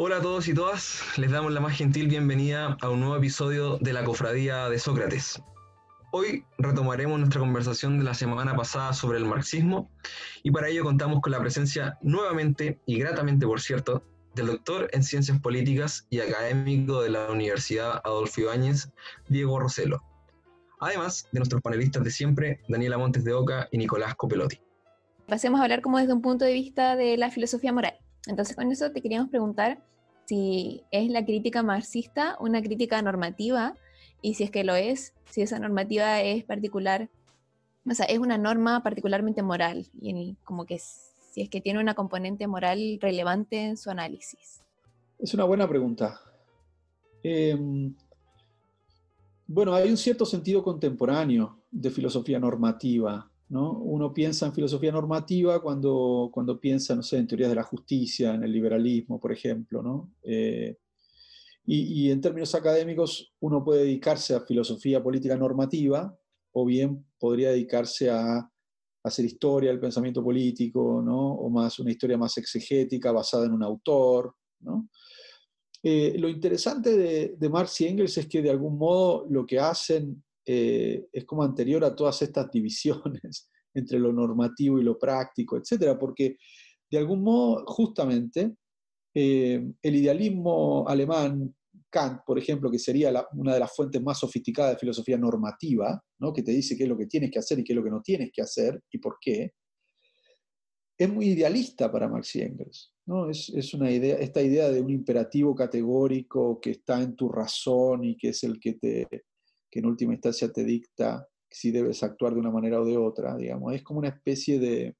Hola a todos y todas, les damos la más gentil bienvenida a un nuevo episodio de la Cofradía de Sócrates. Hoy retomaremos nuestra conversación de la semana pasada sobre el marxismo y para ello contamos con la presencia nuevamente y gratamente, por cierto, del doctor en Ciencias Políticas y académico de la Universidad Adolfo Ibáñez, Diego Roselo. Además de nuestros panelistas de siempre, Daniela Montes de Oca y Nicolás Copelotti. Pasemos a hablar como desde un punto de vista de la filosofía moral. Entonces con eso te queríamos preguntar si es la crítica marxista una crítica normativa y si es que lo es, si esa normativa es particular, o sea, es una norma particularmente moral y como que si es que tiene una componente moral relevante en su análisis. Es una buena pregunta. Em, bueno, hay un cierto sentido contemporáneo de filosofía normativa uno piensa en filosofía normativa cuando, cuando piensa, no sé, en teorías de la justicia, en el liberalismo, por ejemplo, eh, y, en términos académicos, uno puede dedicarse a filosofía política normativa o bien podría dedicarse a, hacer historia del pensamiento político, o más una historia más exegética basada en un autor. Eh, lo interesante de, de Marx y Engels es que de algún modo lo que hacen eh, es como anterior a todas estas divisiones entre lo normativo y lo práctico, etcétera, porque de algún modo, justamente, eh, el idealismo alemán, Kant, por ejemplo, que sería una de las fuentes más sofisticadas de filosofía normativa, ¿no? que te dice qué es lo que tienes que hacer y qué es lo que no tienes que hacer y por qué, es muy idealista para Marx y Engels. ¿no? Es, es, una idea, esta idea de un imperativo categórico que está en tu razón y que es el que te, que en última instancia te dicta si debes actuar de una manera o de otra, digamos. Es como una especie de,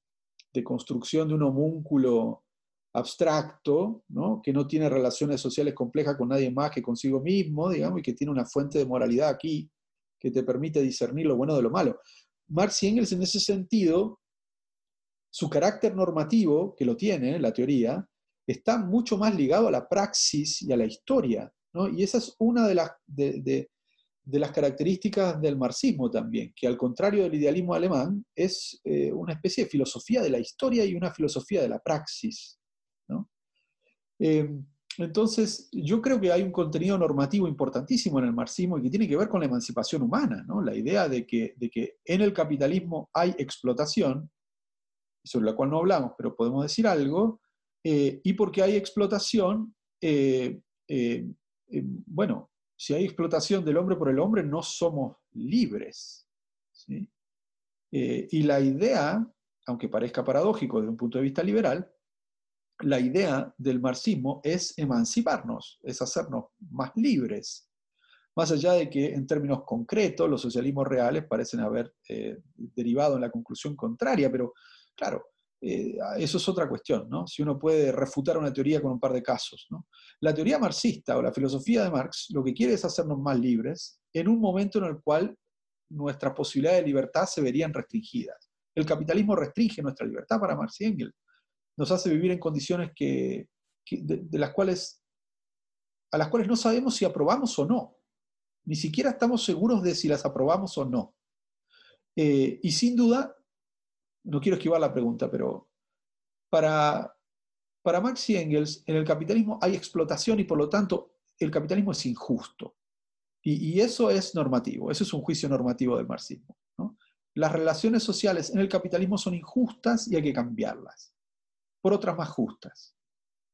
construcción de un homúnculo abstracto, ¿no? que no tiene relaciones sociales complejas con nadie más que consigo mismo, digamos, y que tiene una fuente de moralidad aquí que te permite discernir lo bueno de lo malo. Marx y Engels en ese sentido, su carácter normativo, que lo tiene, la teoría, está mucho más ligado a la praxis y a la historia. ¿no? Y esa es una de las, de, de las características del marxismo también, que al contrario del idealismo alemán es eh, una especie de filosofía de la historia y una filosofía de la praxis. Eh, entonces, yo creo que hay un contenido normativo importantísimo en el marxismo y que tiene que ver con la emancipación humana, la idea de que, de que en el capitalismo hay explotación, sobre la cual no hablamos, pero podemos decir algo, eh, y porque hay explotación, bueno, si hay explotación del hombre por el hombre, no somos libres. Eh, y la idea, aunque parezca paradójico desde un punto de vista liberal, la idea del marxismo es emanciparnos, es hacernos más libres. Más allá de que en términos concretos los socialismos reales parecen haber eh, derivado en la conclusión contraria, pero claro, eh, eso es otra cuestión, ¿no? Si uno puede refutar una teoría con un par de casos, ¿no? La teoría marxista o la filosofía de Marx lo que quiere es hacernos más libres en un momento en el cual nuestras posibilidades de libertad se verían restringidas. El capitalismo restringe nuestra libertad para Marx y Engels. Nos hace vivir en condiciones que, de, las cuales, a las cuales no sabemos si aprobamos o no. Ni siquiera estamos seguros de si las aprobamos o no. Eh, y sin duda no quiero esquivar la pregunta, pero para, para Marx y Engels, en el capitalismo hay explotación y por lo tanto el capitalismo es injusto. Y, eso es normativo, eso es un juicio normativo del marxismo. Las relaciones sociales en el capitalismo son injustas y hay que cambiarlas por otras más justas.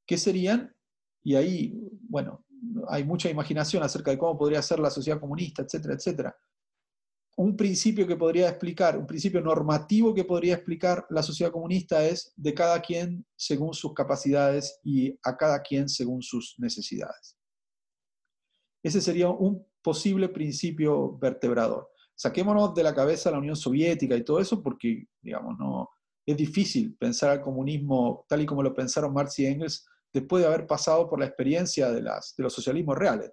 ¿Qué serían? Y ahí, bueno, hay mucha imaginación acerca de cómo podría ser la sociedad comunista, etcétera, etcétera un principio que podría explicar, un principio normativo que podría explicar la sociedad comunista es de cada quien según sus capacidades y a cada quien según sus necesidades. Ese sería un posible principio vertebrador. Saquémonos de la cabeza la Unión Soviética y todo eso porque, digamos, no, es difícil pensar al comunismo tal y como lo pensaron Marx y Engels después de haber pasado por la experiencia de, las, de los socialismos reales.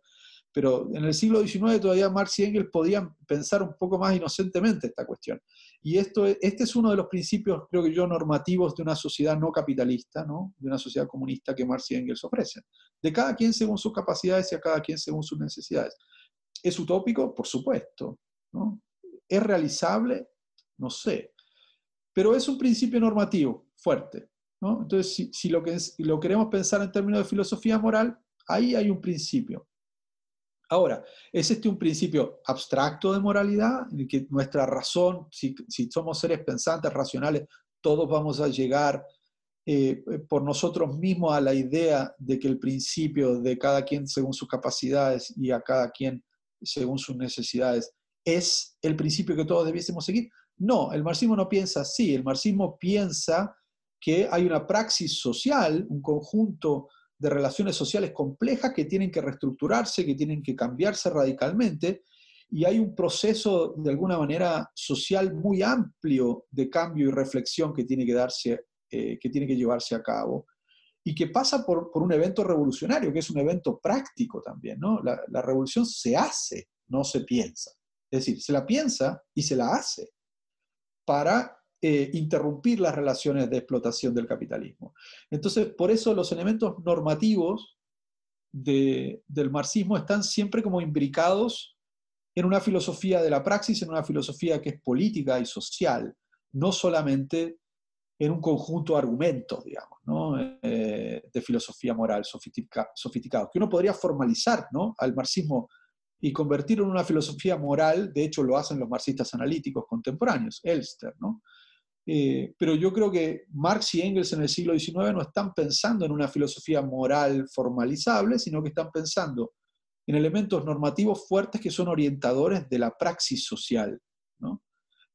Pero en el siglo XIX todavía Marx y Engels podían pensar un poco más inocentemente esta cuestión. Y esto, este es uno de los principios, creo que yo, normativos de una sociedad no capitalista, ¿no? de una sociedad comunista que Marx y Engels ofrecen. De cada quien según sus capacidades y a cada quien según sus necesidades. ¿Es utópico? Por supuesto. ¿no? ¿Es realizable? No sé. Pero es un principio normativo fuerte. Entonces, si, lo, que, lo queremos pensar en términos de filosofía moral, ahí hay un principio. Ahora, ¿es este un principio abstracto de moralidad? En que nuestra razón, si, somos seres pensantes, racionales, todos vamos a llegar eh, por nosotros mismos a la idea de que el principio de cada quien según sus capacidades y a cada quien según sus necesidades es el principio que todos debiésemos seguir? No, el marxismo no piensa así. El marxismo piensa que hay una praxis social, un conjunto de relaciones sociales complejas que tienen que reestructurarse, que tienen que cambiarse radicalmente, y hay un proceso de alguna manera social muy amplio de cambio y reflexión que tiene que, darse, eh, que, tiene que llevarse a cabo, y que pasa por, un evento revolucionario, que es un evento práctico también. ¿no? La, la revolución se hace, no se piensa. Es decir, se la piensa y se la hace para eh, interrumpir las relaciones de explotación del capitalismo. Entonces, por eso los elementos normativos del marxismo están siempre como imbricados en una filosofía de la praxis, en una filosofía que es política y social, no solamente en un conjunto de argumentos, digamos, eh, de filosofía moral sofisticados, que uno podría formalizar ¿no? al marxismo y convertirlo en una filosofía moral, de hecho lo hacen los marxistas analíticos contemporáneos, Elster, ¿no? Eh, pero yo creo que Marx y Engels en el siglo XIX no están pensando en una filosofía moral formalizable, sino que están pensando en elementos normativos fuertes que son orientadores de la praxis social. ¿no?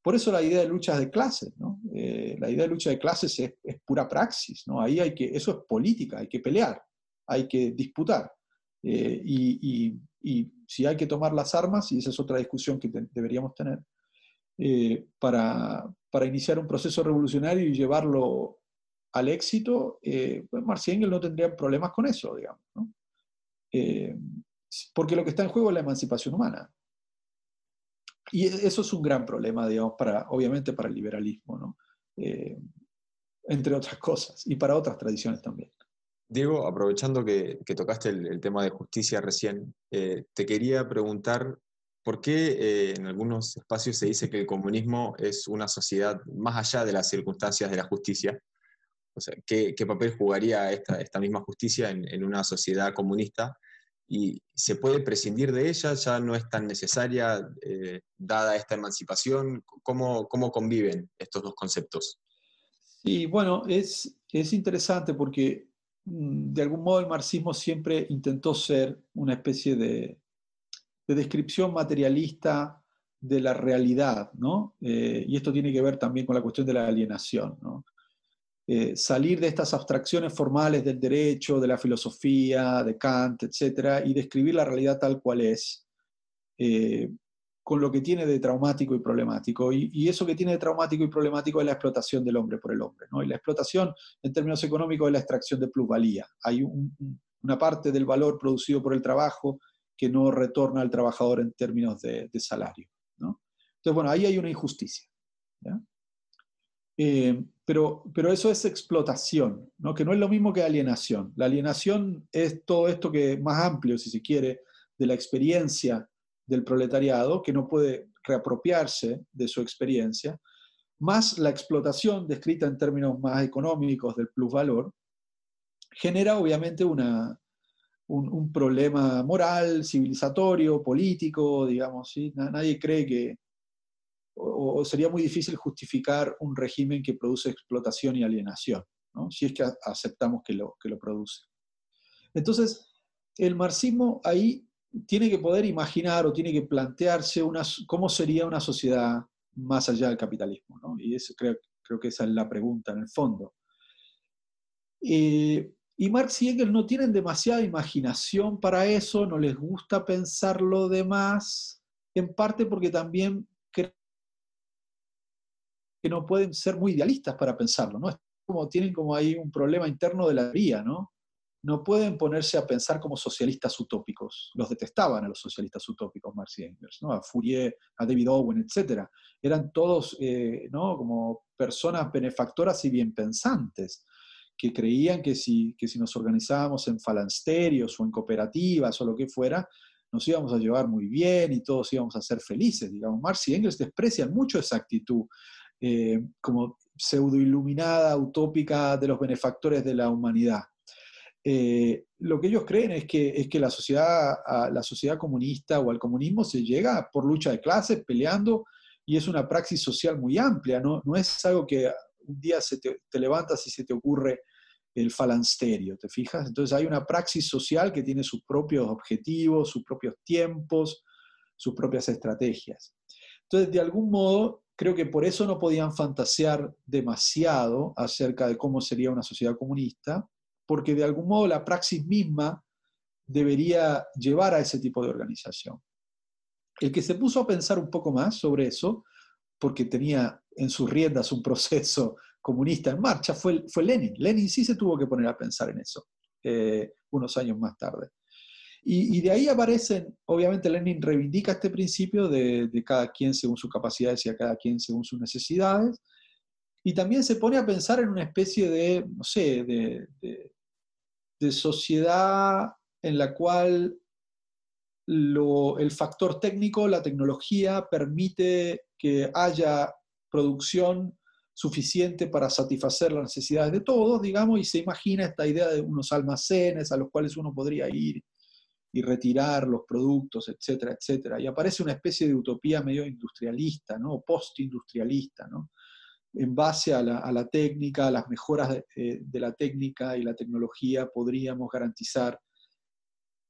Por eso la idea de luchas de clases, ¿no? Eh, la idea de lucha de clases es, pura praxis, ¿no? Ahí hay que, eso es política, hay que pelear, hay que disputar. Eh, y, y, si hay que tomar las armas, y esa es otra discusión que deberíamos tener, para, para iniciar un proceso revolucionario y llevarlo al éxito, eh, pues Marx y Engels no tendrían problemas con eso, digamos. Eh, porque lo que está en juego es la emancipación humana. Y e, eso es un gran problema, digamos, para, obviamente para el liberalismo, ¿no? Eh, entre otras cosas, y para otras tradiciones también. Diego, aprovechando que, tocaste el, tema de justicia recién, te quería preguntar ¿Por qué eh, en algunos espacios se dice que el comunismo es una sociedad más allá de las circunstancias de la justicia? O sea, ¿qué, papel jugaría esta, misma justicia en, una sociedad comunista? ¿Y se puede prescindir de ella? ¿Ya no es tan necesaria eh, dada esta emancipación? ¿Cómo, ¿Cómo conviven estos dos conceptos? Sí, bueno, es, es interesante porque mm, de algún modo el marxismo siempre intentó ser una especie de, de descripción materialista de la realidad, ¿no? Eh, y esto tiene que ver también con la cuestión de la alienación, ¿no? Eh, salir de estas abstracciones formales del derecho, de la filosofía, de Kant, etcétera, y describir la realidad tal cual es, eh, con lo que tiene de traumático y problemático. Y, eso que tiene de traumático y problemático es la explotación del hombre por el hombre. ¿no? Y la explotación, en términos económicos, es la extracción de plusvalía. Hay una parte del valor producido por el trabajo que no retorna al trabajador en términos de, salario. Entonces, bueno, ahí hay una injusticia. Eh, pero, pero eso es explotación, ¿no? que no es lo mismo que alienación. La alienación es todo esto que es más amplio, si se quiere, de la experiencia del proletariado, que no puede reapropiarse de su experiencia, más la explotación, descrita en términos más económicos del plusvalor, genera obviamente una, un, problema moral, civilizatorio, político, digamos, ¿sí? Nadie cree que, o, sería muy difícil justificar un régimen que produce explotación y alienación, ¿no? si es que aceptamos que lo, que lo produce. Entonces, el marxismo ahí tiene que poder imaginar o tiene que plantearse una, cómo sería una sociedad más allá del capitalismo, ¿no? Y eso creo, creo que esa es la pregunta en el fondo. Eh, y Marx y Engels no tienen demasiada imaginación para eso, no les gusta pensar lo demás, en parte porque también creen que no pueden ser muy idealistas para pensarlo, ¿no? Es como, tienen como ahí un problema interno de la teoría, ¿no? No pueden ponerse a pensar como socialistas utópicos. Los detestaban a los socialistas utópicos, Marx y Engels, ¿no? A Fourier, a David Owen, etc. Eran todos, eh, ¿no? Como personas benefactoras y bien pensantes que creían que si, que si nos organizábamos en falansterios o en cooperativas o lo que fuera, nos íbamos a llevar muy bien y todos íbamos a ser felices. Digamos, Marx y Engels desprecian mucho esa actitud eh, como pseudo-iluminada, utópica de los benefactores de la humanidad. Eh, lo que ellos creen es que, es que la, sociedad, la sociedad comunista o al comunismo se llega por lucha de clases, peleando, y es una praxis social muy amplia, no, no es algo que un día se te, levantas y se te ocurre el falansterio, ¿te fijas? Entonces hay una praxis social que tiene sus propios objetivos, sus propios tiempos, sus propias estrategias. Entonces, de algún modo, creo que por eso no podían fantasear demasiado acerca de cómo sería una sociedad comunista, porque de algún modo la praxis misma debería llevar a ese tipo de organización. El que se puso a pensar un poco más sobre eso, porque tenía en sus riendas un proceso comunista en marcha, fue, fue Lenin. Lenin sí se tuvo que poner a pensar en eso eh, unos años más tarde. Y, de ahí aparecen, obviamente Lenin reivindica este principio de, cada quien según sus capacidades y a cada quien según sus necesidades, y también se pone a pensar en una especie de, no sé, de, de, sociedad en la cual el factor técnico, la tecnología, permite que haya producción suficiente para satisfacer las necesidades de todos, digamos, y se imagina esta idea de unos almacenes a los cuales uno podría ir y retirar los productos, etcétera, etcétera. Y aparece una especie de utopía medio industrialista, ¿no? Post-industrialista, ¿no? En base a la, técnica, a las mejoras de, eh, la técnica y la tecnología, podríamos garantizar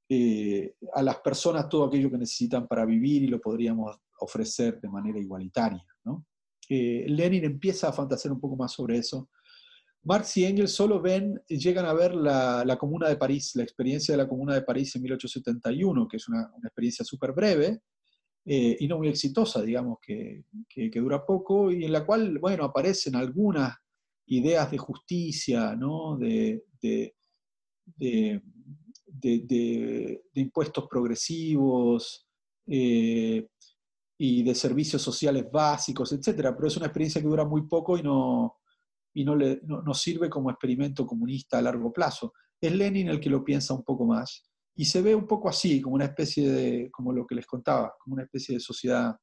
eh, a las personas todo aquello que necesitan para vivir y lo podríamos ofrecer de manera igualitaria. Eh, Lenin empieza a fantasear un poco más sobre eso Marx y Engels solo ven, llegan a ver la, Comuna de París, la experiencia de la Comuna de París en 1871, que es una, experiencia súper breve eh, y no muy exitosa, digamos, que, dura poco, y en la cual, bueno, aparecen algunas ideas de justicia, ¿no? de, impuestos progresivos eh, y de servicios sociales básicos, etc. Pero es una experiencia que dura muy poco y no, y no, le, no, sirve como experimento comunista a largo plazo. Es Lenin el que lo piensa un poco más y se ve un poco así, como una especie de, como lo que les contaba, como una especie de sociedad,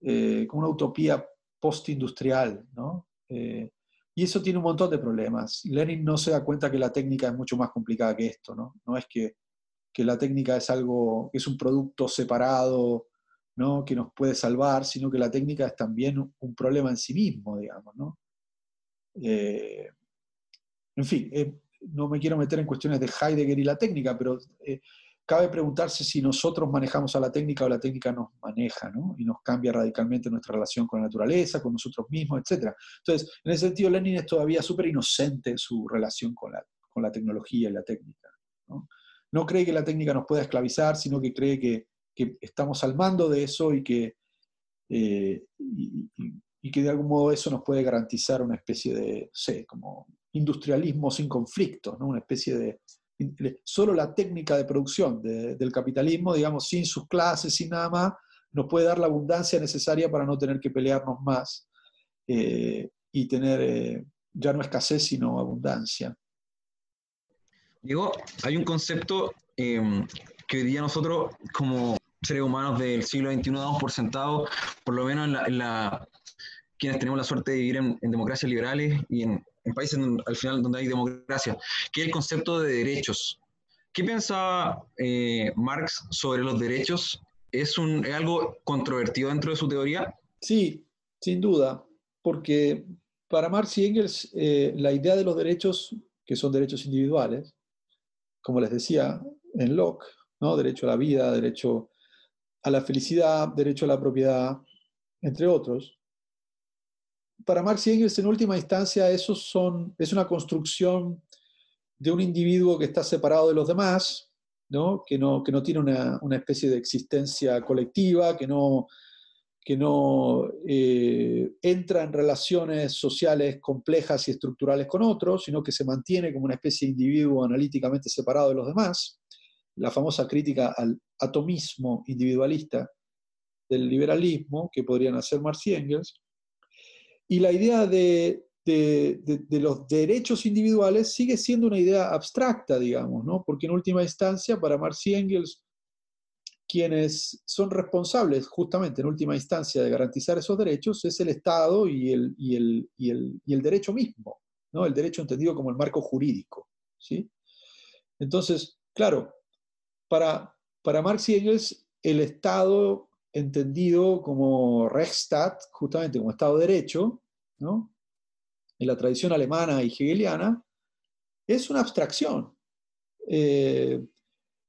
eh, como una utopía postindustrial, ¿no? Eh, y eso tiene un montón de problemas. Lenin no se da cuenta que la técnica es mucho más complicada que esto, ¿no? No es que, que la técnica es algo, es un producto separado, ¿no? Que nos puede salvar, sino que la técnica es también un problema en sí mismo, digamos, ¿no? Eh, en fin, eh, no me quiero meter en cuestiones de Heidegger y la técnica, pero eh, cabe preguntarse si nosotros manejamos a la técnica o la técnica nos maneja, ¿no? Y nos cambia radicalmente nuestra relación con la naturaleza, con nosotros mismos, etc. Entonces, en ese sentido, Lenin es todavía súper inocente en su relación con la, con la tecnología y la técnica. ¿no? no cree que la técnica nos pueda esclavizar, sino que cree que, que estamos al mando de eso y que, y que de algún modo eso nos puede garantizar una especie de, sé, como industrialismo sin conflicto, ¿no? una especie de, solo la técnica de producción del capitalismo, digamos, sin sus clases, sin nada más, nos puede dar la abundancia necesaria para no tener que pelearnos más eh, y tener eh, ya no escasez, sino abundancia. Diego, hay un concepto que hoy día nosotros como seres humanos del siglo XXI damos por sentado, por lo menos en la quienes tenemos la suerte de vivir en, democracias liberales y en, países al final donde hay democracia, que es el concepto de derechos. ¿Qué pensaba eh, Marx sobre los derechos? ¿Es, algo controvertido dentro de su teoría? Sí, sin duda, porque para Marx y Engels eh, la idea de los derechos, que son derechos individuales, como les decía en Locke, ¿no? derecho a la vida, derecho a la felicidad, derecho a la propiedad, entre otros, para Marx y Engels, en última instancia, eso son, es una construcción de un individuo que está separado de los demás, ¿no? Que, no, que no tiene una, una especie de existencia colectiva, que no, que no eh, entra en relaciones sociales complejas y estructurales con otros, sino que se mantiene como una especie de individuo analíticamente separado de los demás. La famosa crítica al atomismo individualista del liberalismo que podrían hacer Marx y Engels. Y la idea de, los derechos individuales sigue siendo una idea abstracta, digamos, ¿no? Porque en última instancia, para Marx y Engels, quienes son responsables justamente en última instancia de garantizar esos derechos es el Estado y el, y el, y el, y el derecho mismo, ¿no? el derecho entendido como el marco jurídico. ¿sí? Entonces, claro, para, para Marx y Engels, el Estado entendido como Rechtsstaat, justamente como Estado de Derecho, ¿no? en la tradición alemana y hegeliana, es una abstracción. Eh,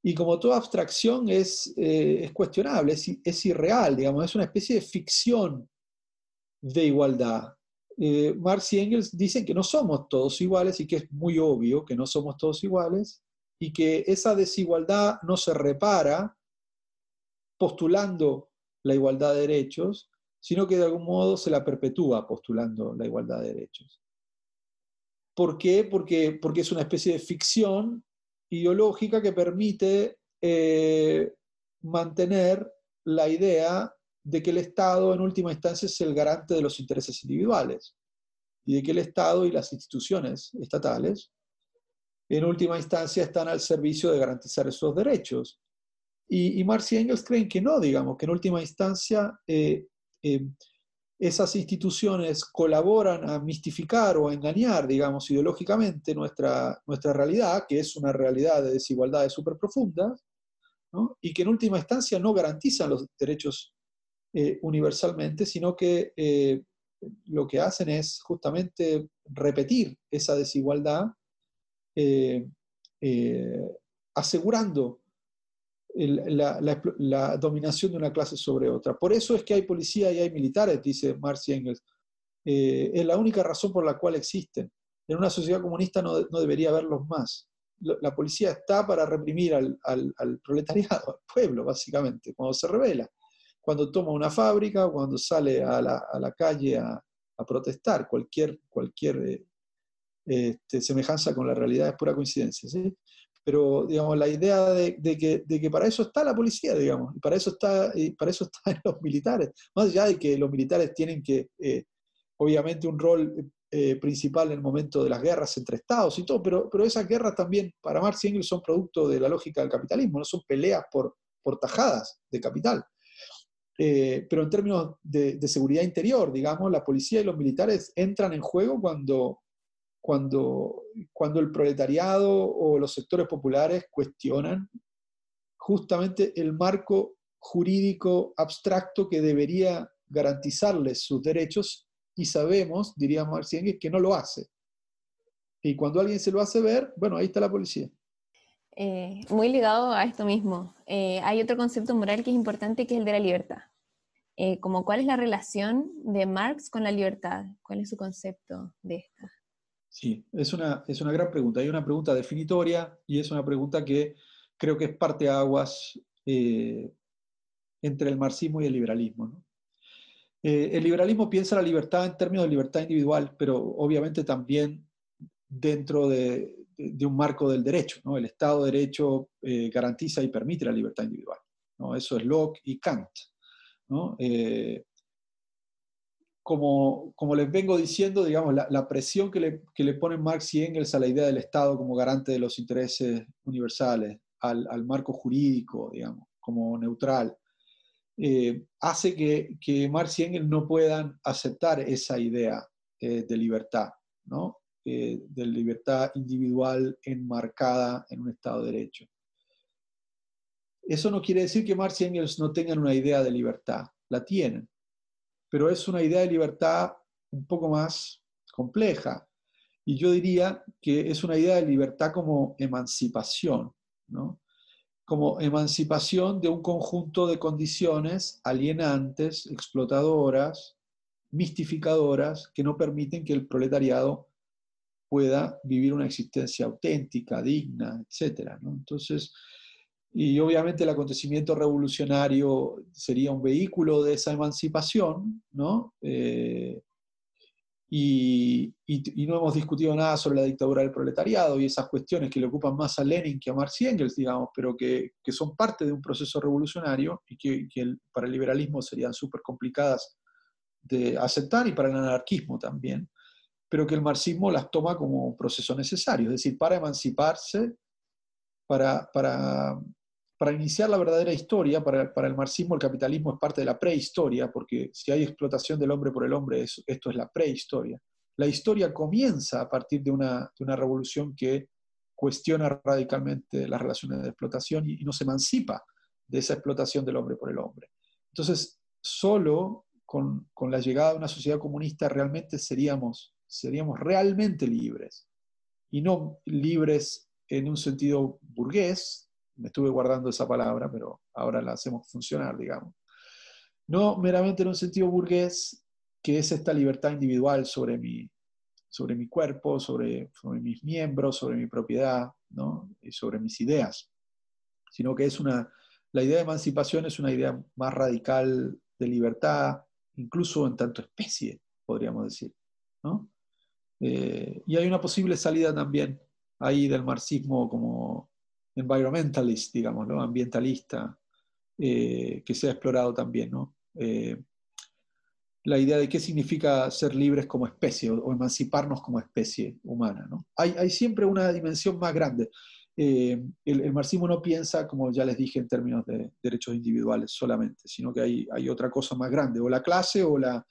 y como toda abstracción es, eh, es cuestionable, es, es, irreal, digamos, es una especie de ficción de igualdad. Eh, Marx y Engels dicen que no somos todos iguales y que es muy obvio que no somos todos iguales y que esa desigualdad no se repara postulando la igualdad de derechos, sino que de algún modo se la perpetúa postulando la igualdad de derechos. ¿Por qué? Porque, porque es una especie de ficción ideológica que permite eh, mantener la idea de que el Estado en última instancia es el garante de los intereses individuales y de que el Estado y las instituciones estatales en última instancia están al servicio de garantizar esos derechos. Y, y Marx y Engels creen que no, digamos, que en última instancia eh, eh, esas instituciones colaboran a mistificar o a engañar, digamos, ideológicamente nuestra, nuestra realidad, que es una realidad de desigualdades súper profundas, y que en última instancia no garantizan los derechos eh, universalmente, sino que lo que hacen es justamente repetir esa desigualdad, eh, asegurando la, dominación de una clase sobre otra. Por eso es que hay policía y hay militares, dice Marx y Engels. Eh, es la única razón por la cual existen. En una sociedad comunista no, debería haberlos más. La policía está para reprimir al, proletariado, al pueblo, básicamente, cuando se revela, cuando toma una fábrica, cuando sale a la, calle a, protestar. Cualquier, cualquier eh, este, semejanza con la realidad es pura coincidencia. ¿sí? pero digamos, la idea de, que, de, que, para eso está la policía, digamos, y para eso, está, y para eso están los militares, más allá de que los militares tienen que, eh, obviamente, un rol eh, principal en el momento de las guerras entre estados y todo, pero, pero esas guerras también, para Marx y Engels, son producto de la lógica del capitalismo, no son peleas por, por tajadas de capital. Eh, pero en términos de, de seguridad interior, digamos, la policía y los militares entran en juego cuando, cuando, cuando el proletariado o los sectores populares cuestionan justamente el marco jurídico abstracto que debería garantizarles sus derechos y sabemos, diría Marx que no lo hace. Y cuando alguien se lo hace ver, bueno, ahí está la policía. Eh, muy ligado a esto mismo, eh, hay otro concepto moral que es importante, que es el de la libertad. Eh, como cuál es la relación de Marx con la libertad, cuál es su concepto de esta. Sí, es una, es una gran pregunta. Hay una pregunta definitoria y es una pregunta que creo que es parte aguas eh, entre el marxismo y el liberalismo. Eh, el liberalismo piensa la libertad en términos de libertad individual, pero obviamente también dentro de, un marco del derecho. ¿no? El Estado de Derecho eh, garantiza y permite la libertad individual. ¿no? Eso es Locke y Kant. ¿no? Como, como les vengo diciendo, digamos, la, presión que le, que le, ponen Marx y Engels a la idea del Estado como garante de los intereses universales, al, al marco jurídico, digamos, como neutral, eh, hace que, que, Marx y Engels no puedan aceptar esa idea eh, de libertad, ¿no? Eh, de libertad individual enmarcada en un Estado de Derecho. Eso no quiere decir que Marx y Engels no tengan una idea de libertad, la tienen pero es una idea de libertad un poco más compleja. Y yo diría que es una idea de libertad como emancipación, ¿no? como emancipación de un conjunto de condiciones alienantes, explotadoras, mistificadoras, que no permiten que el proletariado pueda vivir una existencia auténtica, digna, etc. Entonces, y obviamente el acontecimiento revolucionario sería un vehículo de esa emancipación, ¿no? Eh, y, no hemos discutido nada sobre la dictadura del proletariado y esas cuestiones que le ocupan más a Lenin que a Marx y Engels, digamos, pero que, que son parte de un proceso revolucionario y que, que para el liberalismo serían súper complicadas de aceptar y para el anarquismo también, pero que el marxismo las toma como un proceso necesario, es decir, para emanciparse, para, para para iniciar la verdadera historia, para, el marxismo el capitalismo es parte de la prehistoria, porque si hay explotación del hombre por el hombre, esto es la prehistoria. La historia comienza a partir de una, revolución que cuestiona radicalmente las relaciones de explotación y, no se emancipa de esa explotación del hombre por el hombre. Entonces, solo con, la llegada de una sociedad comunista realmente seríamos, seríamos realmente libres, y no libres en un sentido burgués, me estuve guardando esa palabra, pero ahora la hacemos funcionar, digamos. No meramente en un sentido burgués, que es esta libertad individual sobre mi, sobre mi cuerpo, sobre, sobre mis miembros, sobre mi propiedad, ¿no? y sobre mis ideas, sino que es una, la idea de emancipación es una idea más radical de libertad, incluso en tanto especie, podríamos decir. ¿no? Eh, y hay una posible salida también ahí del marxismo como environmentalist, digamos, ¿no? ambientalista, eh, que se ha explorado también. ¿no? Eh, la idea de qué significa ser libres como especie o, emanciparnos como especie humana. ¿no? Hay, hay, siempre una dimensión más grande. Eh, el, marxismo no piensa, como ya les dije, en términos de derechos individuales solamente, sino que hay, hay otra cosa más grande, o la clase o la,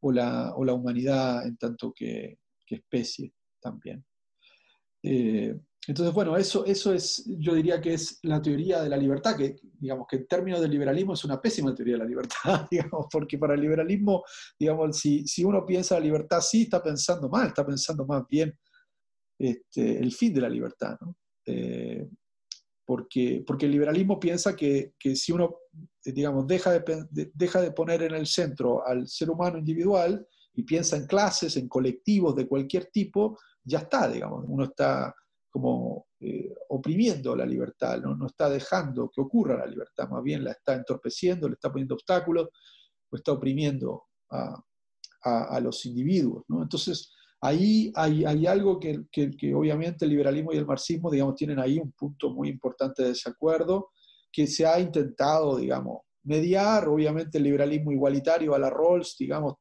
o la, o la humanidad en tanto que, que especie también. Entonces, bueno, eso, eso es, yo diría que es la teoría de la libertad, que digamos que en términos de liberalismo es una pésima teoría de la libertad, digamos, porque para el liberalismo, digamos, si, si uno piensa la libertad, sí está pensando mal, está pensando más bien este, el fin de la libertad, ¿no? Eh, porque, porque el liberalismo piensa que, que si uno, digamos, deja de, deja de poner en el centro al ser humano individual y piensa en clases, en colectivos de cualquier tipo, ya está, digamos, uno está como eh, oprimiendo la libertad, ¿no? no está dejando que ocurra la libertad, más bien la está entorpeciendo, le está poniendo obstáculos, o está oprimiendo a, a, los individuos. ¿no? Entonces, ahí hay, hay algo que, que, que, obviamente el liberalismo y el marxismo, digamos, tienen ahí un punto muy importante de desacuerdo, que se ha intentado, digamos, mediar, obviamente el liberalismo igualitario a la Rawls, digamos,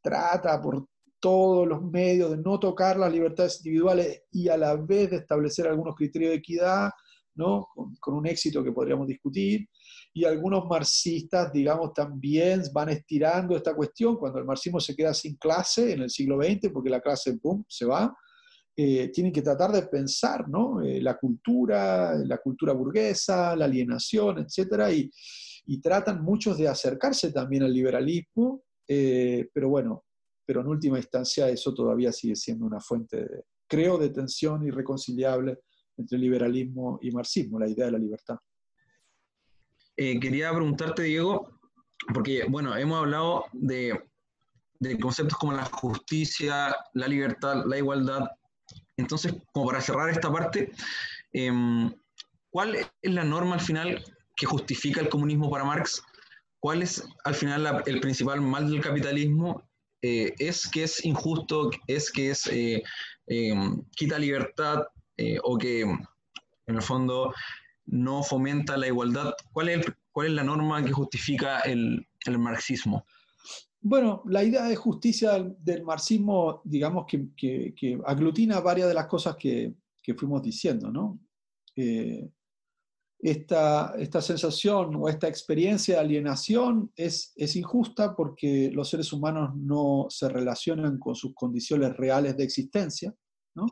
trata por todos los medios de no tocar las libertades individuales y a la vez de establecer algunos criterios de equidad, ¿no? con, un éxito que podríamos discutir. Y algunos marxistas, digamos, también van estirando esta cuestión cuando el marxismo se queda sin clase en el siglo XX, porque la clase, ¡pum!, se va. Eh, tienen que tratar de pensar ¿no? Eh, la cultura, la cultura burguesa, la alienación, etc. Y, y tratan muchos de acercarse también al liberalismo, eh, pero bueno, pero en última instancia eso todavía sigue siendo una fuente, de, creo, de tensión irreconciliable entre liberalismo y marxismo, la idea de la libertad. Eh, quería preguntarte, Diego, porque, bueno, hemos hablado de, conceptos como la justicia, la libertad, la igualdad. Entonces, como para cerrar esta parte, em, ¿cuál es la norma al final que justifica el comunismo para Marx? ¿Cuál es al final el principal mal del capitalismo eh, es que es injusto, es que es eh, eh, quita libertad o que en el fondo no fomenta la igualdad. ¿Cuál es, cuál es la norma que justifica el, el, marxismo? Bueno, la idea de justicia del, marxismo, digamos que, que, que, aglutina varias de las cosas que, que fuimos diciendo, ¿no? Esta, esta sensación o esta experiencia de alienación es, es injusta porque los seres humanos no se relacionan con sus condiciones reales de existencia, ¿no?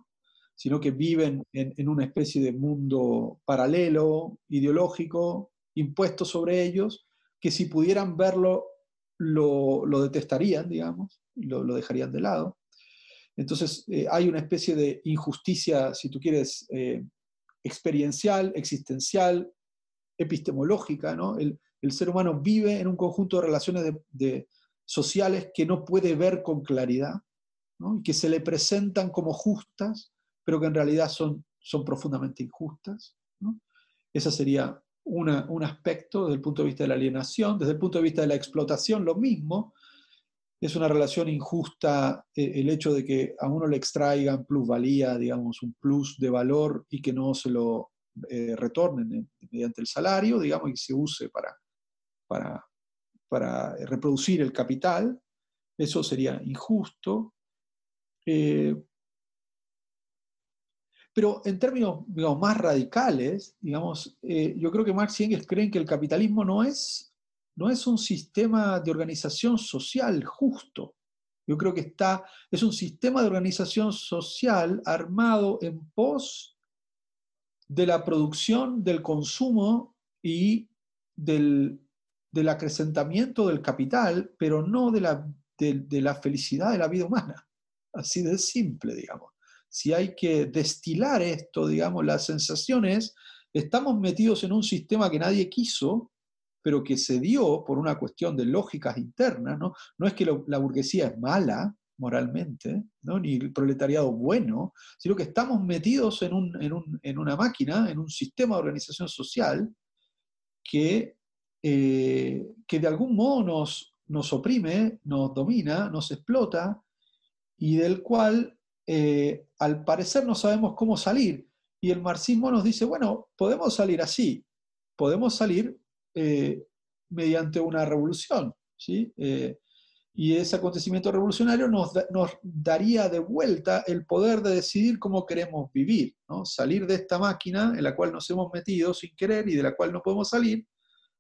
sino que viven en, en, una especie de mundo paralelo, ideológico, impuesto sobre ellos, que si pudieran verlo, lo, lo detestarían, digamos, lo, lo, dejarían de lado. Entonces, eh, hay una especie de injusticia, si tú quieres, eh, experiencial, existencial, epistemológica. ¿no? El, ser humano vive en un conjunto de relaciones de, sociales que no puede ver con claridad y que se le presentan como justas, pero que en realidad son, son profundamente injustas. ¿no? Ese sería un aspecto desde el punto de vista de la alienación, desde el punto de vista de la explotación, lo mismo es una relación injusta eh, el hecho de que a uno le extraigan plusvalía, digamos, un plus de valor y que no se lo eh, retornen mediante el salario, digamos, y se use para, para, para reproducir el capital. Eso sería injusto. Eh, pero en términos más radicales, digamos, eh, yo creo que Marx y Engels creen que el capitalismo no es, no es un sistema de organización social justo. Yo creo que está, es un sistema de organización social armado en pos de la producción, del consumo y del, del acrecentamiento del capital, pero no de la, de la felicidad de la vida humana. Así de simple, digamos si hay que destilar esto, digamos, las sensaciones, estamos metidos en un sistema que nadie quiso, pero que se dio por una cuestión de lógicas internas, ¿no? No es que la burguesía es mala moralmente, ¿no? ni el proletariado bueno, sino que estamos metidos en, una máquina, en un sistema de organización social que, eh, que de algún modo nos, nos oprime, nos domina, nos explota y del cual eh, al parecer no sabemos cómo salir. Y el marxismo nos dice, bueno, podemos salir así, podemos salir eh, mediante una revolución. ¿sí? Eh, y ese acontecimiento revolucionario nos, daría de vuelta el poder de decidir cómo queremos vivir, ¿no? salir de esta máquina en la cual nos hemos metido sin querer y de la cual no podemos salir,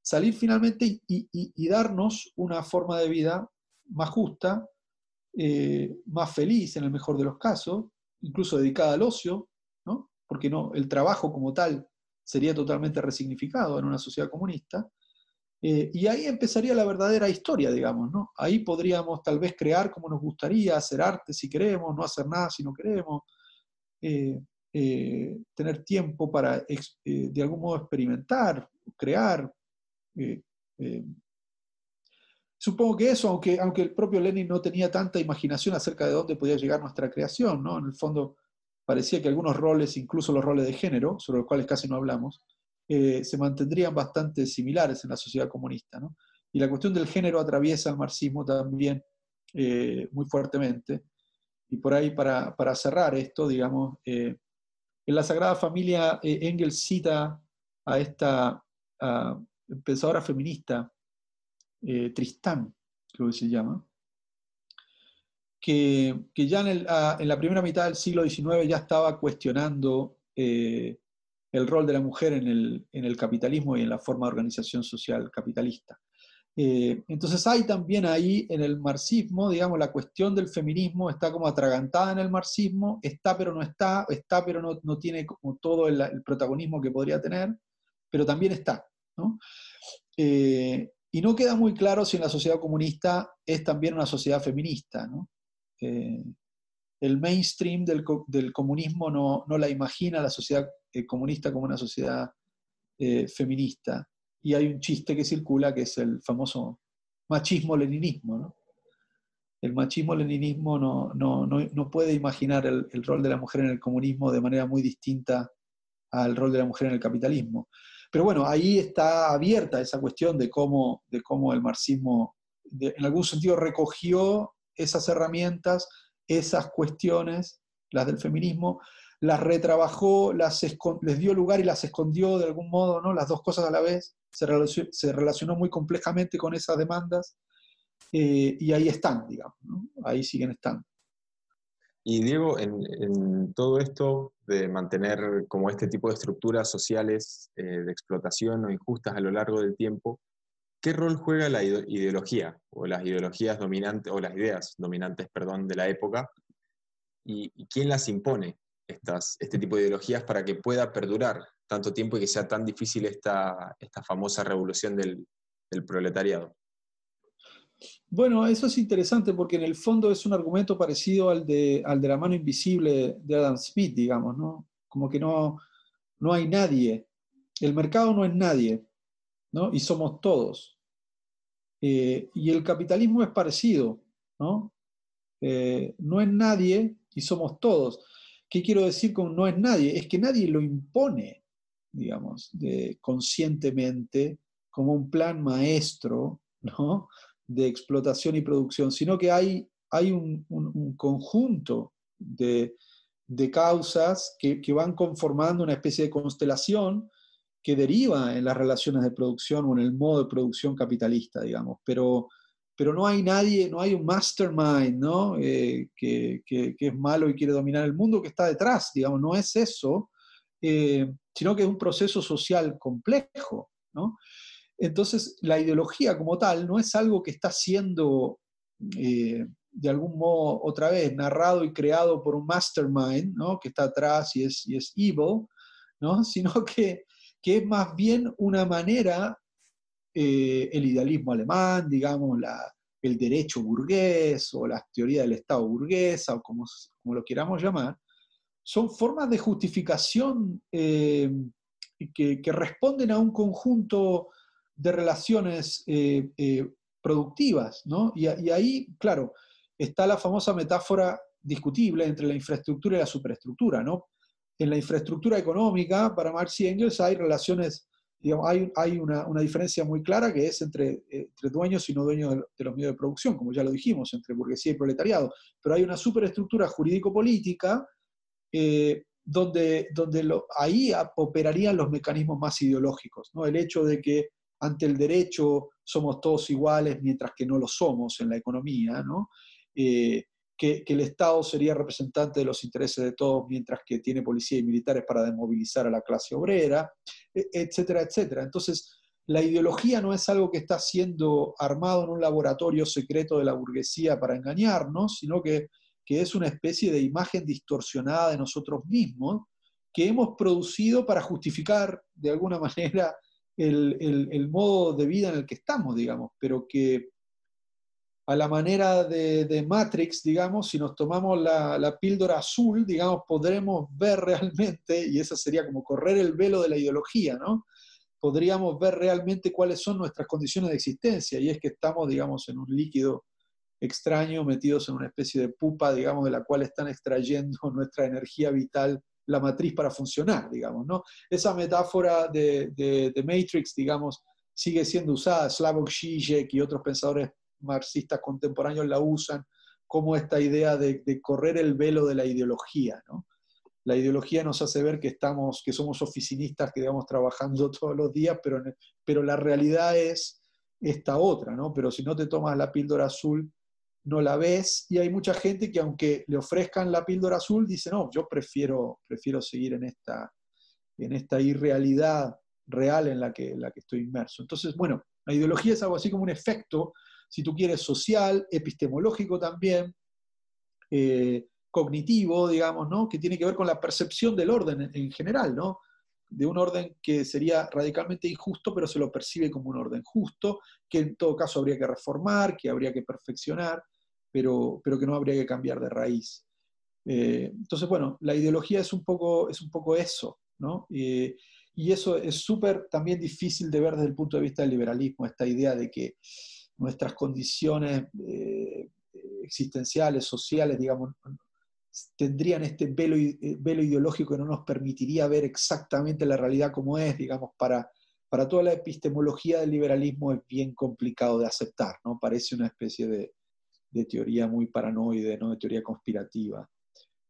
salir finalmente y darnos una forma de vida más justa, eh, más feliz en el mejor de los casos, incluso dedicada al ocio, ¿no? porque no, el trabajo como tal sería totalmente resignificado en una sociedad comunista. Eh, y ahí empezaría la verdadera historia, digamos, ¿no? Ahí podríamos tal vez crear como nos gustaría, hacer arte si queremos, no hacer nada si no queremos, eh, tener tiempo para de algún modo experimentar, crear, Supongo que eso, aunque, aunque el propio Lenin no tenía tanta imaginación acerca de dónde podía llegar nuestra creación, ¿no? En el fondo parecía que algunos roles, incluso los roles de género, sobre los cuales casi no hablamos, eh, se mantendrían bastante similares en la sociedad comunista, ¿no? Y la cuestión del género atraviesa el marxismo también eh, muy fuertemente. Y por ahí, para, para cerrar esto, digamos, eh, en la Sagrada Familia Engels cita a esta pensadora feminista, Tristán, creo que se llama, que, ya en, la primera mitad del siglo XIX ya estaba cuestionando eh, el rol de la mujer en el, capitalismo y en la forma de organización social capitalista. Eh, entonces hay también ahí en el marxismo, digamos, la cuestión del feminismo está como atragantada en el marxismo, está pero no está, está pero no, tiene todo el, protagonismo que podría tener, pero también está. ¿no? Y no queda muy claro si en la sociedad comunista es también una sociedad feminista. El mainstream del, comunismo no, la imagina la sociedad eh, comunista como una sociedad eh, feminista. Y hay un chiste que circula que es el famoso machismo-leninismo. El machismo-leninismo no, puede imaginar el, rol de la mujer en el comunismo de manera muy distinta al rol de la mujer en el capitalismo. Pero bueno, ahí está abierta esa cuestión de cómo el marxismo, en algún sentido, recogió esas herramientas, esas cuestiones, las del feminismo, las retrabajó, las les dio lugar y las escondió de algún modo, ¿no? las dos cosas a la vez, se relacionó, muy complejamente con esas demandas eh, y ahí están, digamos, ahí siguen estando. Y Diego, en, todo esto de mantener como este tipo de estructuras sociales eh, de explotación o injustas a lo largo del tiempo, ¿qué rol juega la ideología o las ideologías dominantes o las ideas dominantes, perdón, de la época? ¿Y, quién las impone estas, este tipo de ideologías para que pueda perdurar tanto tiempo y que sea tan difícil esta, esta famosa revolución del proletariado? Bueno, eso es interesante porque en el fondo es un argumento parecido al de, al de la mano invisible de Adam Smith, digamos, ¿no? Como que no, no hay nadie. El mercado no es nadie, ¿no? Y somos todos. Eh, y el capitalismo es parecido, ¿no? Eh, no es nadie y somos todos. ¿Qué quiero decir con no es nadie? Es que nadie lo impone, digamos, de, conscientemente como un plan maestro, ¿no? de explotación y producción, sino que hay, hay un, conjunto de, causas que, van conformando una especie de constelación que deriva en las relaciones de producción o en el modo de producción capitalista, digamos. Pero, pero no hay nadie, no hay un mastermind, ¿no? Eh, que, es malo y quiere dominar el mundo que está detrás, digamos, no es eso, eh, sino que es un proceso social complejo, ¿no? Entonces, la ideología como tal no es algo que está siendo, eh, de algún modo, otra vez, narrado y creado por un mastermind, ¿no? Que está atrás y es, y es evil, ¿no? Sino que, que es más bien una manera eh, el idealismo alemán, digamos, el derecho burgués o la teoría del Estado burguesa o como, como lo queramos llamar, son formas de justificación eh, que, responden a un conjunto de relaciones eh, productivas, ¿no? Y, y, ahí, claro, está la famosa metáfora discutible entre la infraestructura y la superestructura, ¿no? En la infraestructura económica, para Marx y Engels, hay relaciones hay, hay una, diferencia muy clara que es entre, entre dueños y no dueños de, los medios de producción, como ya lo dijimos, entre burguesía y proletariado. Pero hay una superestructura jurídico-política eh, donde, ahí operarían los mecanismos más ideológicos. ¿no? El hecho de que ante el derecho somos todos iguales mientras que no lo somos en la economía, ¿no? Eh, que, el Estado sería representante de los intereses de todos, mientras que tiene policía y militares para desmovilizar a la clase obrera, e, etcétera, etcétera. Entonces, la ideología no es algo que está siendo armado en un laboratorio secreto de la burguesía para engañarnos, sino que, es una especie de imagen distorsionada de nosotros mismos que hemos producido para justificar de alguna manera el, el modo de vida en el que estamos, digamos, pero que a la manera de, Matrix, digamos, si nos tomamos la, píldora azul, digamos, podremos ver realmente, y eso sería como correr el velo de la ideología, ¿no? Podríamos ver realmente cuáles son nuestras condiciones de existencia, y es que estamos, digamos, en un líquido extraño, metidos en una especie de pupa, digamos, de la cual están extrayendo nuestra energía vital, la matriz para funcionar, digamos, ¿no? Esa metáfora de, de Matrix, digamos, sigue siendo usada, Slavoj Žižek y otros pensadores marxistas contemporáneos la usan como esta idea de, correr el velo de la ideología. La ideología nos hace ver que, estamos, que somos oficinistas, que estamos trabajando todos los días, pero, pero la realidad es esta otra, ¿no? Pero si no te tomas la píldora azul, no la ves, y hay mucha gente que aunque le ofrezcan la píldora azul, dice, no, yo prefiero, prefiero seguir en esta, en esta irrealidad real en la, que, en la que estoy inmerso. Entonces, bueno, la ideología es algo así como un efecto si tú quieres, social, epistemológico también, eh, cognitivo, digamos, ¿no? que tiene que ver con la percepción del orden en, general, ¿no? de un orden que sería radicalmente injusto, pero se lo percibe como un orden justo, que en todo caso habría que reformar, que habría que perfeccionar, pero, pero que no habría que cambiar de raíz. Eh, entonces, bueno, la ideología es un poco, es un poco eso, ¿no? Eh, y eso es súper también difícil de ver desde el punto de vista del liberalismo, esta idea de que nuestras condiciones eh, existenciales, sociales, digamos, tendrían este velo, eh, velo, ideológico que no nos permitiría ver exactamente la realidad como es, digamos, para, para toda la epistemología del liberalismo es bien complicado de aceptar, ¿no? Parece una especie de, de teoría muy paranoide, ¿no? De teoría conspirativa.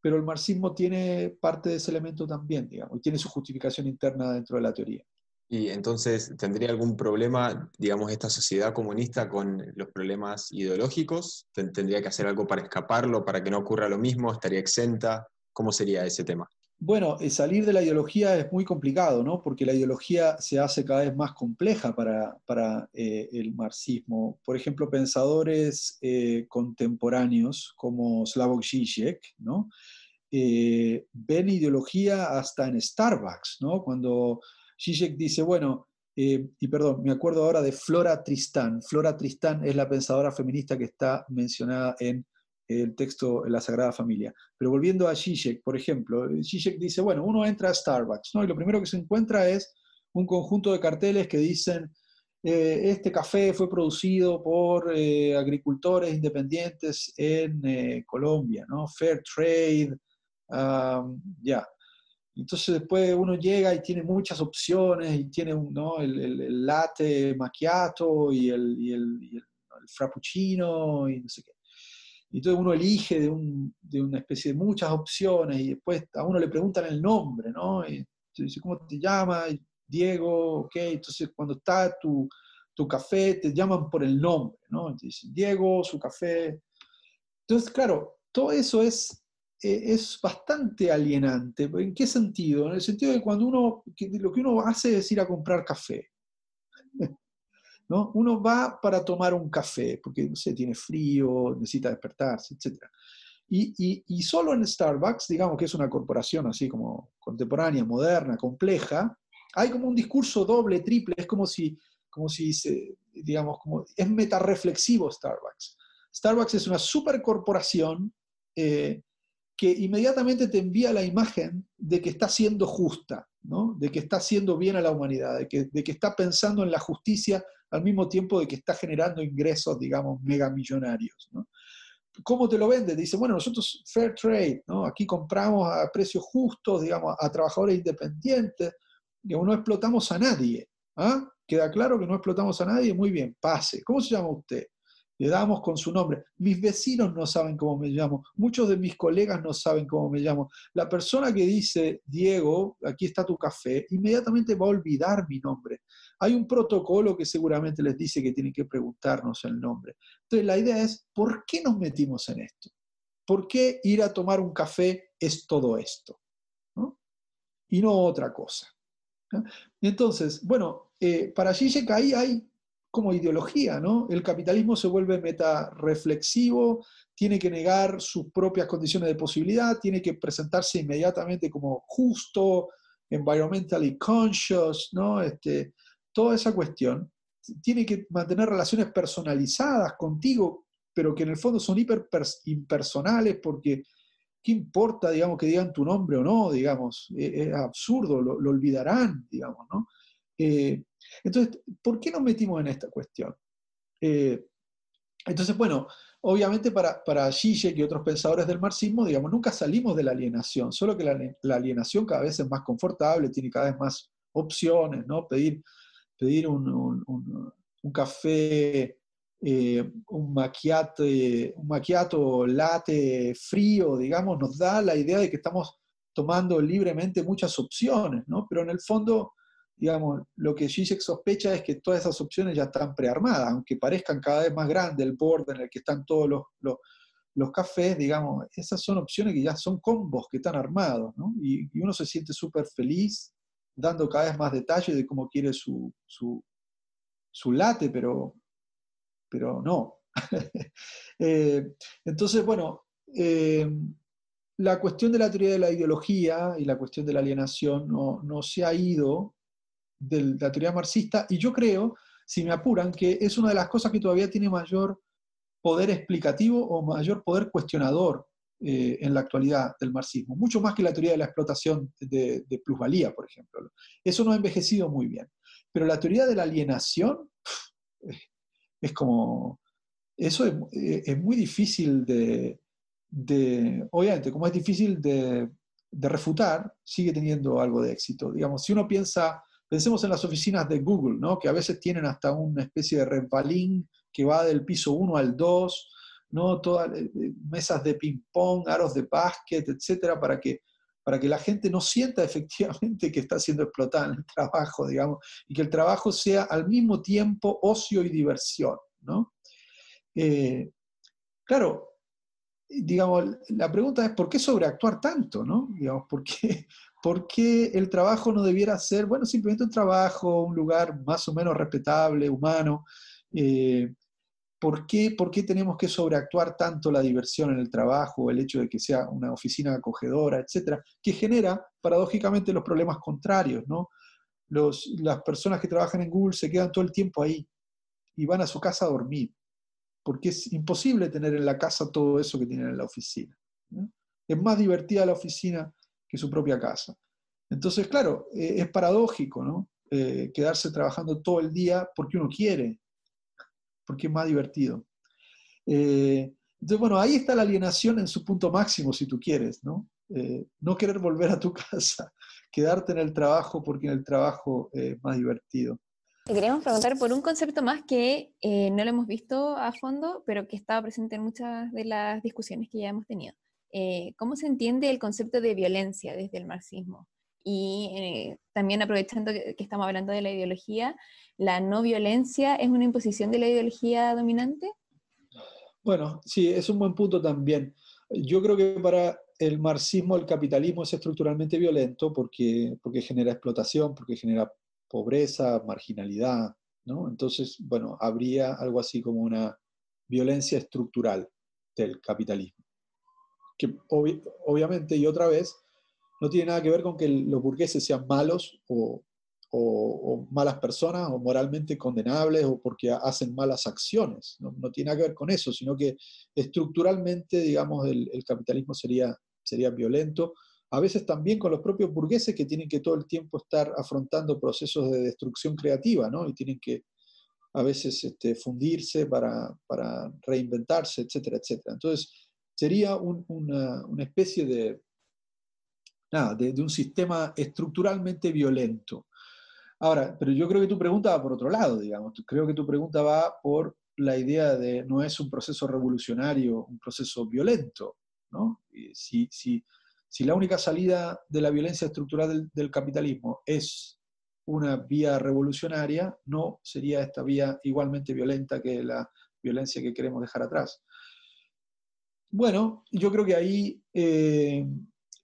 Pero el marxismo tiene parte de ese elemento también, digamos, y tiene su justificación interna dentro de la teoría. Y entonces, ¿tendría algún problema, digamos, esta sociedad comunista con los problemas ideológicos? ¿Tendría que hacer algo para escaparlo, para que no ocurra lo mismo? ¿Estaría exenta? ¿Cómo sería ese tema? Bueno, eh, salir de la ideología es muy complicado, ¿no? Porque la ideología se hace cada vez más compleja para, para eh, el marxismo. Por ejemplo, pensadores eh, contemporáneos como Slavoj Žižek, ¿no? ven ideología hasta en Starbucks, ¿no? Cuando Zizek dice, bueno, eh, y perdón, me acuerdo ahora de Flora Tristán. Flora Tristán es la pensadora feminista que está mencionada en el texto la Sagrada Familia. Pero volviendo a Zizek, por ejemplo, Zizek dice, bueno, uno entra a Starbucks, ¿no? Y lo primero que se encuentra es un conjunto de carteles que dicen, eh, este café fue producido por eh, agricultores independientes en Colombia, ¿no? Fair Trade, ya. Entonces después uno llega y tiene muchas opciones y tiene ¿no? el, el, latte macchiato y el, y el, frappuccino y no sé qué. Y entonces uno elige de, un, de, una especie de muchas opciones y después a uno le preguntan el nombre, ¿no? Y dice, ¿cómo te llamas? Diego, ok. Entonces cuando está tu, tu café, te llaman por el nombre, ¿no? Te dicen, Diego, su café. Entonces, claro, todo eso es, es bastante alienante. ¿En qué sentido? En el sentido de cuando uno, lo que uno hace es ir a comprar café. ¿no? Uno va para tomar un café, porque, no sé, tiene frío, necesita despertarse, etc. Y, y, solo en Starbucks, digamos que es una corporación así como contemporánea, moderna, compleja, hay como un discurso doble, triple, es como si, como si se, digamos, como, es metarreflexivo Starbucks. Starbucks es una supercorporación eh, que inmediatamente te envía la imagen de que está siendo justa, ¿no? de que está haciendo bien a la humanidad, de que, de que está pensando en la justicia al mismo tiempo de que está generando ingresos, digamos, megamillonarios. ¿Cómo te lo vende? Dice, bueno, nosotros fair trade, ¿no? Aquí compramos a precios justos, digamos, a trabajadores independientes, digamos, no explotamos a nadie. ¿ah? ¿Queda claro que no explotamos a nadie? Muy bien, pase. ¿Cómo se llama usted? Le damos con su nombre. Mis vecinos no saben cómo me llamo. Muchos de mis colegas no saben cómo me llamo. La persona que dice, Diego, aquí está tu café, inmediatamente va a olvidar mi nombre. Hay un protocolo que seguramente les dice que tienen que preguntarnos el nombre. Entonces, la idea es, ¿por qué nos metimos en esto? ¿Por qué ir a tomar un café es todo esto? Y no otra cosa. Entonces, bueno, eh, para Zizek ahí hay como ideología, ¿no? El capitalismo se vuelve meta-reflexivo, tiene que negar sus propias condiciones de posibilidad, tiene que presentarse inmediatamente como justo, environmentally conscious, ¿no? Este, toda esa cuestión. Tiene que mantener relaciones personalizadas contigo, pero que en el fondo son hiper impersonales porque ¿qué importa, digamos, que digan tu nombre o no? Digamos, e-, es, absurdo, lo, olvidarán, digamos, ¿no? Eh, entonces, ¿por qué nos metimos en esta cuestión? Eh, entonces, bueno, obviamente para, para y otros pensadores del marxismo, digamos, nunca salimos de la alienación, solo que la, alienación cada vez es más confortable, tiene cada vez más opciones, ¿no? Pedir, pedir un, café, eh, un, macchiato, un macchiato latte frío, digamos, nos da la idea de que estamos tomando libremente muchas opciones, ¿no? Pero en el fondo digamos, lo que Zizek sospecha es que todas esas opciones ya están prearmadas, aunque parezcan cada vez más grandes el board en el que están todos los, los, cafés, digamos, esas son opciones que ya son combos que están armados, ¿no? Y, uno se siente súper feliz dando cada vez más detalles de cómo quiere su, su, su late, pero, pero no. Eh, entonces, bueno, eh, la cuestión de la teoría de la ideología y la cuestión de la alienación no, no se ha ido de la teoría marxista, y yo creo, si me apuran, que es una de las cosas que todavía tiene mayor poder explicativo o mayor poder cuestionador eh, en la actualidad del marxismo, mucho más que la teoría de la explotación de, plusvalía, por ejemplo. Eso no ha envejecido muy bien. Pero la teoría de la alienación es como, eso es, muy difícil de, de, obviamente, como es difícil de, de refutar, sigue teniendo algo de éxito. Digamos, si uno piensa Pensemos en las oficinas de Google, ¿no? que a veces tienen hasta una especie de resbalín que va del piso 1 al 2, ¿no? Eh, eh, mesas de ping-pong, aros de básquet, etcétera, para que, para que la gente no sienta efectivamente que está siendo explotada en el trabajo, digamos, y que el trabajo sea al mismo tiempo ocio y diversión. ¿no? Eh, claro, digamos, la pregunta es, ¿por qué sobreactuar tanto? ¿no? Digamos, ¿por qué, ¿por qué el trabajo no debiera ser, bueno, simplemente un trabajo, un lugar más o menos respetable, humano? Eh, ¿por, qué, ¿Por qué tenemos que sobreactuar tanto la diversión en el trabajo, el hecho de que sea una oficina acogedora, etcétera, que genera paradójicamente los problemas contrarios, ¿no? Las personas que trabajan en Google se quedan todo el tiempo ahí y van a su casa a dormir, porque es imposible tener en la casa todo eso que tienen en la oficina. Es más divertida la oficina que su propia casa. Entonces, claro, eh, es paradójico, ¿no? Eh, quedarse trabajando todo el día porque uno quiere, porque es más divertido. Eh, entonces, bueno, ahí está la alienación en su punto máximo, si tú quieres, ¿no? no querer volver a tu casa, quedarte en el trabajo porque en el trabajo es más divertido. Te queríamos preguntar por un concepto más que no lo hemos visto a fondo, pero que estaba presente en muchas de las discusiones que ya hemos tenido. Eh, cómo se entiende el concepto de violencia desde el marxismo y eh, también aprovechando que, estamos hablando de la ideología, ¿la no violencia es una imposición de la ideología dominante? Bueno, sí, es un buen punto también. Yo creo que para el marxismo el capitalismo es estructuralmente violento porque, porque genera explotación, porque genera pobreza, marginalidad, ¿no? Entonces, bueno, habría algo así como una violencia estructural del capitalismo. Que obviamente, y otra vez, no tiene nada que ver con que los burgueses sean malos o, malas personas o moralmente condenables o porque hacen malas acciones. No, tiene nada que ver con eso, sino que estructuralmente, digamos, el, capitalismo sería, sería violento. A veces también con los propios burgueses que tienen que todo el tiempo estar afrontando procesos de destrucción creativa, ¿no? Y tienen que a veces este, fundirse para, reinventarse, etcétera, etcétera. Entonces, sería una, especie de, nada, de, un sistema estructuralmente violento. Ahora, pero yo creo que tu pregunta va por otro lado, digamos. Creo que tu pregunta va por la idea de no es un proceso revolucionario, un proceso violento, ¿no? Si la única salida de la violencia estructural del, capitalismo es una vía revolucionaria, no sería esta vía igualmente violenta que la violencia que queremos dejar atrás. Bueno, yo creo que ahí eh,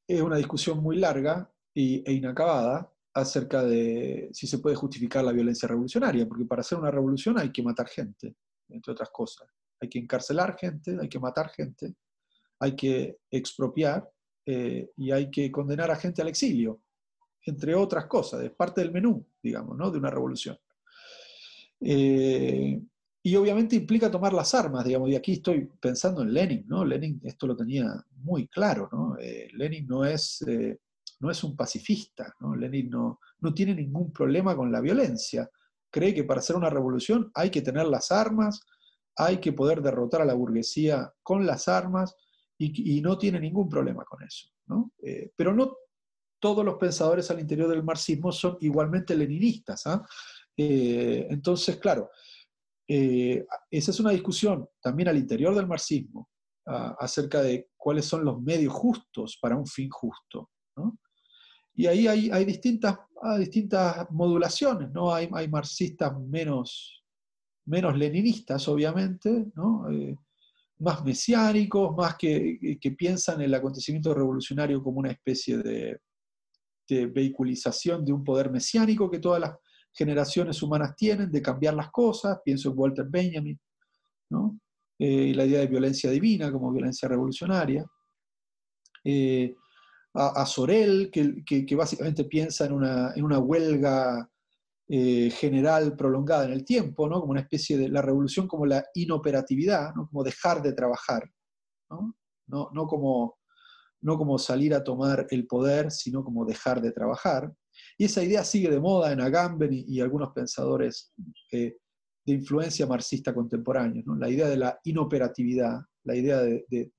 es una discusión muy larga e inacabada acerca de si se puede justificar la violencia revolucionaria, porque para hacer una revolución hay que matar gente, entre otras cosas. Hay que encarcelar gente, hay que matar gente, hay que expropiar eh, y hay que condenar a gente al exilio, entre otras cosas, es parte del menú, digamos, ¿no? de una revolución. Eh, y obviamente implica tomar las armas, digamos, y aquí estoy pensando en Lenin, ¿no? Lenin esto lo tenía muy claro, ¿no? Eh, Lenin no es, eh, no es un pacifista, ¿no? Lenin no, no tiene ningún problema con la violencia. Cree que para hacer una revolución hay que tener las armas, hay que poder derrotar a la burguesía con las armas y, no tiene ningún problema con eso, ¿no? Eh, pero no todos los pensadores al interior del marxismo son igualmente leninistas. ¿ah? entonces, claro, eh, esa es una discusión también al interior del marxismo acerca de cuáles son los medios justos para un fin justo. Y ahí hay, distintas, distintas modulaciones, ¿no? Hay, marxistas menos, menos leninistas, obviamente, eh, más mesiánicos, más que, piensan el acontecimiento revolucionario como una especie de, de vehiculización de un poder mesiánico que todas las generaciones humanas tienen de cambiar las cosas, pienso en Walter Benjamin, ¿no? Eh, la idea de violencia divina como violencia revolucionaria, eh, a, Sorel, que, básicamente piensa en una, huelga eh, general prolongada en el tiempo, ¿no? como una especie de la revolución como la inoperatividad, ¿no? como dejar de trabajar, no como salir a tomar el poder, sino como dejar de trabajar. Y esa idea sigue de moda en Agamben y, algunos pensadores eh, de influencia marxista contemporánea, la idea de la inoperatividad, la idea de,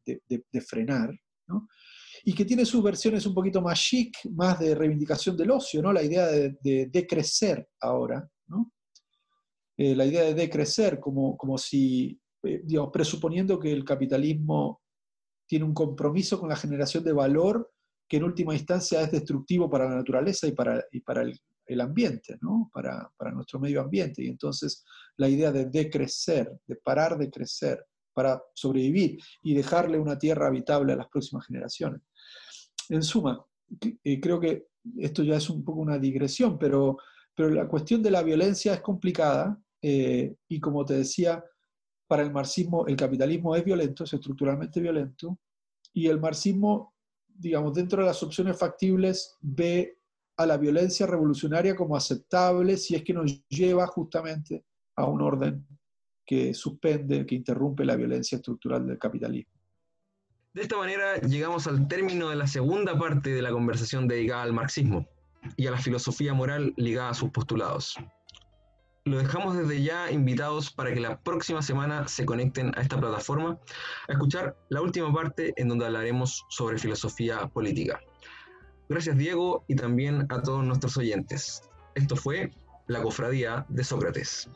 frenar, y que tiene sus versiones un poquito más chic, más de reivindicación del ocio, ¿no? la idea de, decrecer ahora, eh, la idea de decrecer como, como si, eh, digamos, presuponiendo que el capitalismo tiene un compromiso con la generación de valor que en última instancia es destructivo para la naturaleza y para, y para el, ambiente, ¿no? para, para, nuestro medio ambiente. Y entonces la idea de decrecer, de parar de crecer para sobrevivir y dejarle una tierra habitable a las próximas generaciones. En suma, eh, creo que esto ya es un poco una digresión, pero, pero la cuestión de la violencia es complicada eh, y como te decía, para el marxismo el capitalismo es violento, es estructuralmente violento, y el marxismo digamos, dentro de las opciones factibles, ve a la violencia revolucionaria como aceptable si es que nos lleva justamente a un orden que suspende, que interrumpe la violencia estructural del capitalismo. De esta manera llegamos al término de la segunda parte de la conversación dedicada al marxismo y a la filosofía moral ligada a sus postulados. Lo dejamos desde ya invitados para que la próxima semana se conecten a esta plataforma a escuchar la última parte en donde hablaremos sobre filosofía política. Gracias Diego y también a todos nuestros oyentes. Esto fue La Cofradía de Sócrates.